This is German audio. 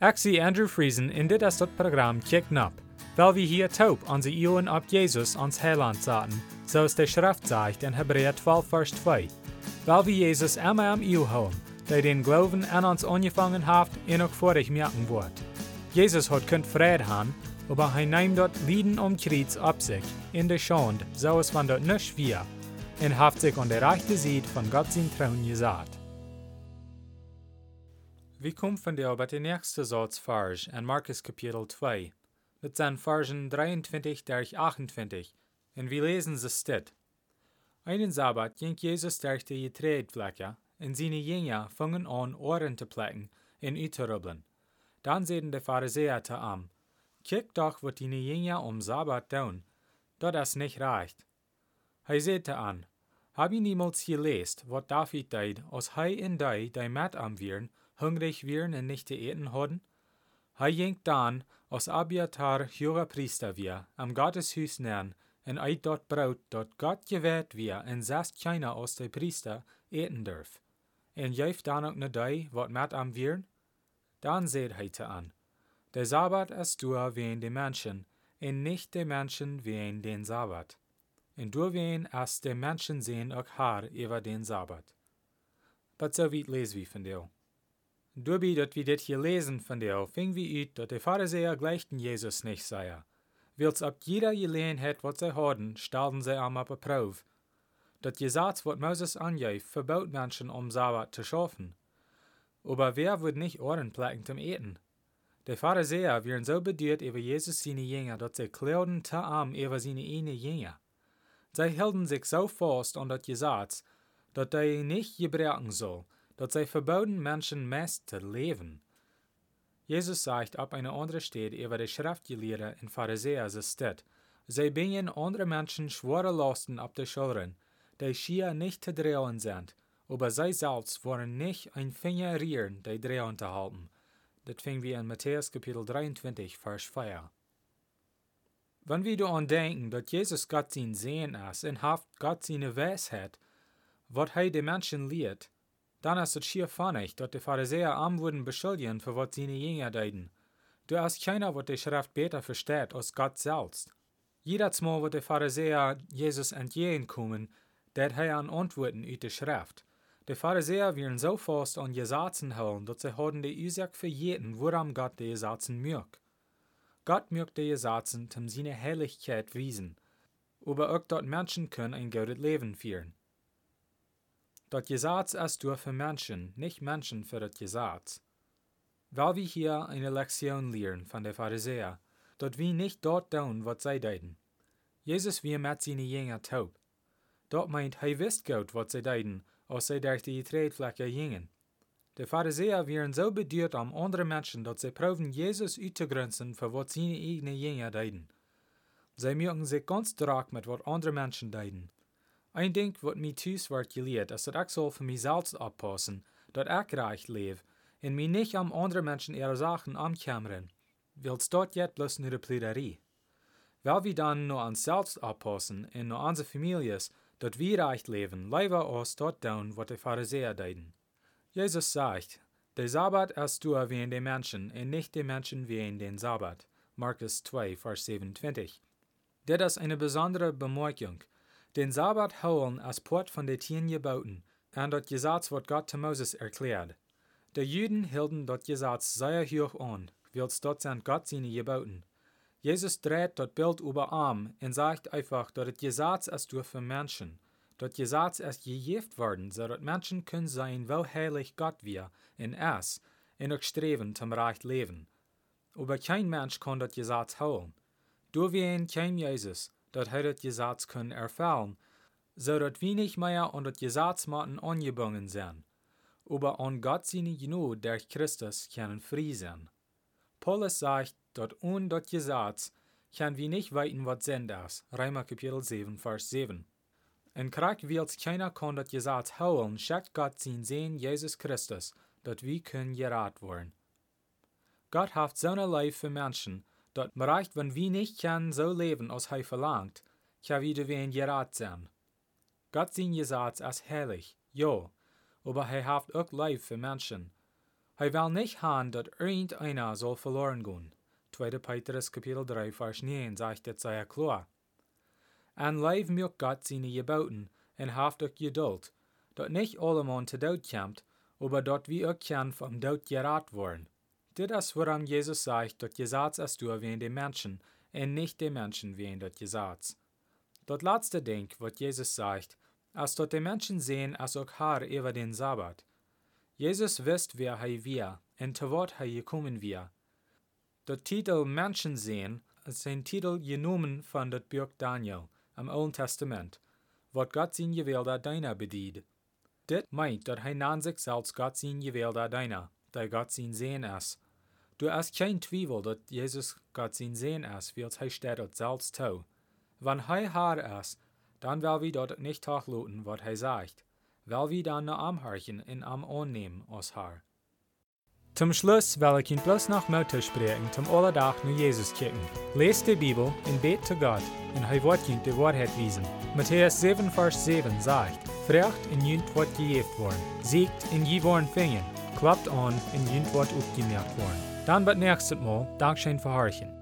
Zie Andrew Friesen in dit is dat programma Kick Nap, weil wir hier taub onze Ohren op Jesus ans Heiland zaten, zoals de Schrift zegt in Hebräer 12 vers 2. Weil wir Jesus immer am Eeuw houden, der den Glauben an uns angefangen hat en ook vorig merken wordt. Jesus hat kunt vrede haben, aber hij neemt dort Lieden um Kreuz ab sich, in der Schande, so es van dort nicht wir, en haft sich an der rechte Seite von Gott sein Trauen gesagt. Vi kom bij de nächste Satz Farge in Markus Kapitel 2. Dat zijn Versen 23 durch 28. En we lesen ze stit. Einen Sabbat ging Jesus durch die Getreidfläche, en seine Jünger fangen an, Ohren zu plecken en uit te rubbeln. Dan zeiden de Pharisäer te am, Kijk doch, wat die Jünger um Sabbat tun, dat das nicht reicht. Hij zei an, Hab je niemals geleest wat David deed, als hij en die, die met am wieren, hungrig wären und nicht eten hadden? Hij ging dan, als Abiatar hoher Priester wir, am Gotteshuis nähren, en eit dort Brot, dort Gott gewährt wir, en sast keiner aus de Priester eten durf. En jäft dan ook ne die, wat met am wieren? Dan seht hij te an. Der Sabbat ist du wehen de Menschen, en nicht de Menschen wehen den Sabbat. En du wehen as de Menschen sehen ook haar über den Sabbat. But so weit les wie von dir. Doorbi dat we dit hier lesen von der, fing wie uit dat de Pharisäer gleichten Jesus nicht sei. Wils ab jeder gelegenheid wat zij hadden, stelden zij am een proef. Dat Gesetz, wat Moses angeeft, verbaut Menschen um Sabbat zu schaffen. Aber wer wird nicht Ohren plecken zum Eten? Die Pharisäer wären so bedient über Jesus seine Jünger, dass sie klauten te arm über seine eine Jünger. Sie hielten sich so fest an das Gesetz, dass er nicht gebrauchen soll, dat zij verboden Menschen meest te leven. Jesus sagt ab einer anderen Stelle über die Schriftgelehrten in Pharisäer steht, sie bringen andere Menschen schwere Lasten ab der Schultern, die schier nicht zu drehen sind, aber sie selbst wollen nicht ein Finger rühren, die drehen zu halten. Das finden wir in Matthäus Kapitel 23, Vers 4. Wenn wir daran denken, dass Jesus Gott sein Sehen ist und haft Gott seine Weisheit, was er den Menschen lehrt, dann ist schier funnig, dass die Pharisäer am wurden beschuldigen, für was seine Jünger deuten. Du hast keiner, was die Schrift besser versteht, als Gott selbst. Jedes Mal, wo die Pharisäer Jesus entgegenkommen, dat er an Antworten uit der Schrift. Die Pharisäer wären so fast an Gesetzen holen, dass sie hadden die Ursache verjeten, woran Gott die Gesetzen mögt. Gott mögt die Gesetzen, um seine Herrlichkeit wiesen, aber auch dort Menschen können ein gutes Leben führen. Dat Gesetz ist nur für Menschen, nicht Menschen für das Gesetz. Weil wir hier eine Lektion lernen von den Pharisäern, dort wir nicht dort tun, was sie deuten. Jesus wir mit seinen Jünger taub. Dort meint, er wisst gut, was sie deuten, als sie durch die Tretfläche gingen. Die Pharisäer wären so bedient am andere Menschen, dass sie proben, Jesus auszugrenzen, für was seine eigenen Jünger deuten. Sie mögen sich ganz stark mit was andere Menschen deuten. Ein Ding, wat mij thuis wordt geleerd, is dat ik zal voor mezelf oppassen, dat ik recht leef, en mij niet am andere mensen ihre Sachen ankämmern. Wils dort jet bloß nur de Plüderie. Weil wir dann nur ans selbst oppassen en nur unsere Families, dat wir recht leben, leider uns dort tun, wat die Pharisäer deuten. Jesus sagt, der Sabbat ist du wie in den Menschen, und nicht die Menschen wie in den Sabbat. Markus 2, Vers 27. Das eine besondere Bemerkung, den Sabbat holen als Port von den Tieren gebauten, und dort Gesetz wird Gott zu Moses erklärt. Die Juden hielten dort Gesetz sehr hoch an, wils dort sind Gott seine gebauten. Jesus dreht dort Bild über Arm und sagt einfach, dass das Gesetz ist für Menschen. Dort Gesetz ist gegeft worden, so dass Menschen können sein, wo heilig Gott wir in es, und auch streben zum recht Leben. Aber kein Mensch kann dort Gesetz holen. Du wie kein Jesus, dat hij het Gesetz können erfüllen, so dat wenig mehr an das Gesetzmaten angebunden sind, aber an Gott seine Genug durch Christus können frei sein. Paulus sagt, dat ohne das Gesetz können wir nicht weiten, was sind ist. Reimer Kapitel 7, Vers 7. En krak wils keiner kann das Gesetz holen, schickt Gott sein Sehen Jesus Christus, dat wir können gerat worden. Gott hat so eine Life für Menschen, dat bereicht, wenn wir nicht können so leben, als er verlangt, kann wieder wen gerat sein. Gott sein Gesetz ist herrlich, ja, aber er hat auch Life für Menschen. Hij wil nicht haben, dat irgendeiner soll verloren gehen. 2. Petrus Kapitel 3 Vers 9 sagt het sehr klar. En leif mir Gott seine Gebauten en haft ook geduld, dat nicht allemal te dood komt, aber dat wie ook vom dood gerat worden. Dit is waarom Jesus sagt, dat Gesetz ist du wie de Menschen, en nicht de Menschen wie dat Gesetz. Dat laatste Ding, wat Jesus sagt, als dat de Menschen sehen, als ook haar über den Sabbat. Jesus wisst, wer hij wir, en te wat hij gekommen wir. Der Titel Menschen sehen ist ein Titel genommen von dat Buch Daniel am Alten Testament, wat Gott sein gewählter Deiner bedient. Dit meint, dat hij nan sich selbst Gott sein gewählter Deiner, der Gott sein Sehen ist. Du hast kein Zweifel, dat Jesus Gott sein Sehen ist, wie hij steht selbst tau. Wenn hij haar ist, dann will wir dort nicht tachluten, wat hij sagt, will wir dann nur amharchen in am annehmen aus haar. Zum Schluss will ich ihn bloß noch Mutter sprechen, zum Allerdach nur Jesus kicken. Lest die Bibel und bet zu Gott, und hij wird ihn die Wahrheit wiesen. Matthäus 7, Vers 7 sagt, Frecht in jünt wird gejeft worden, siegt in je worden fingen, klappt an in jünt wird aufgemerkt worden. Dann wird nächstes Mal Dankeschön verharchen.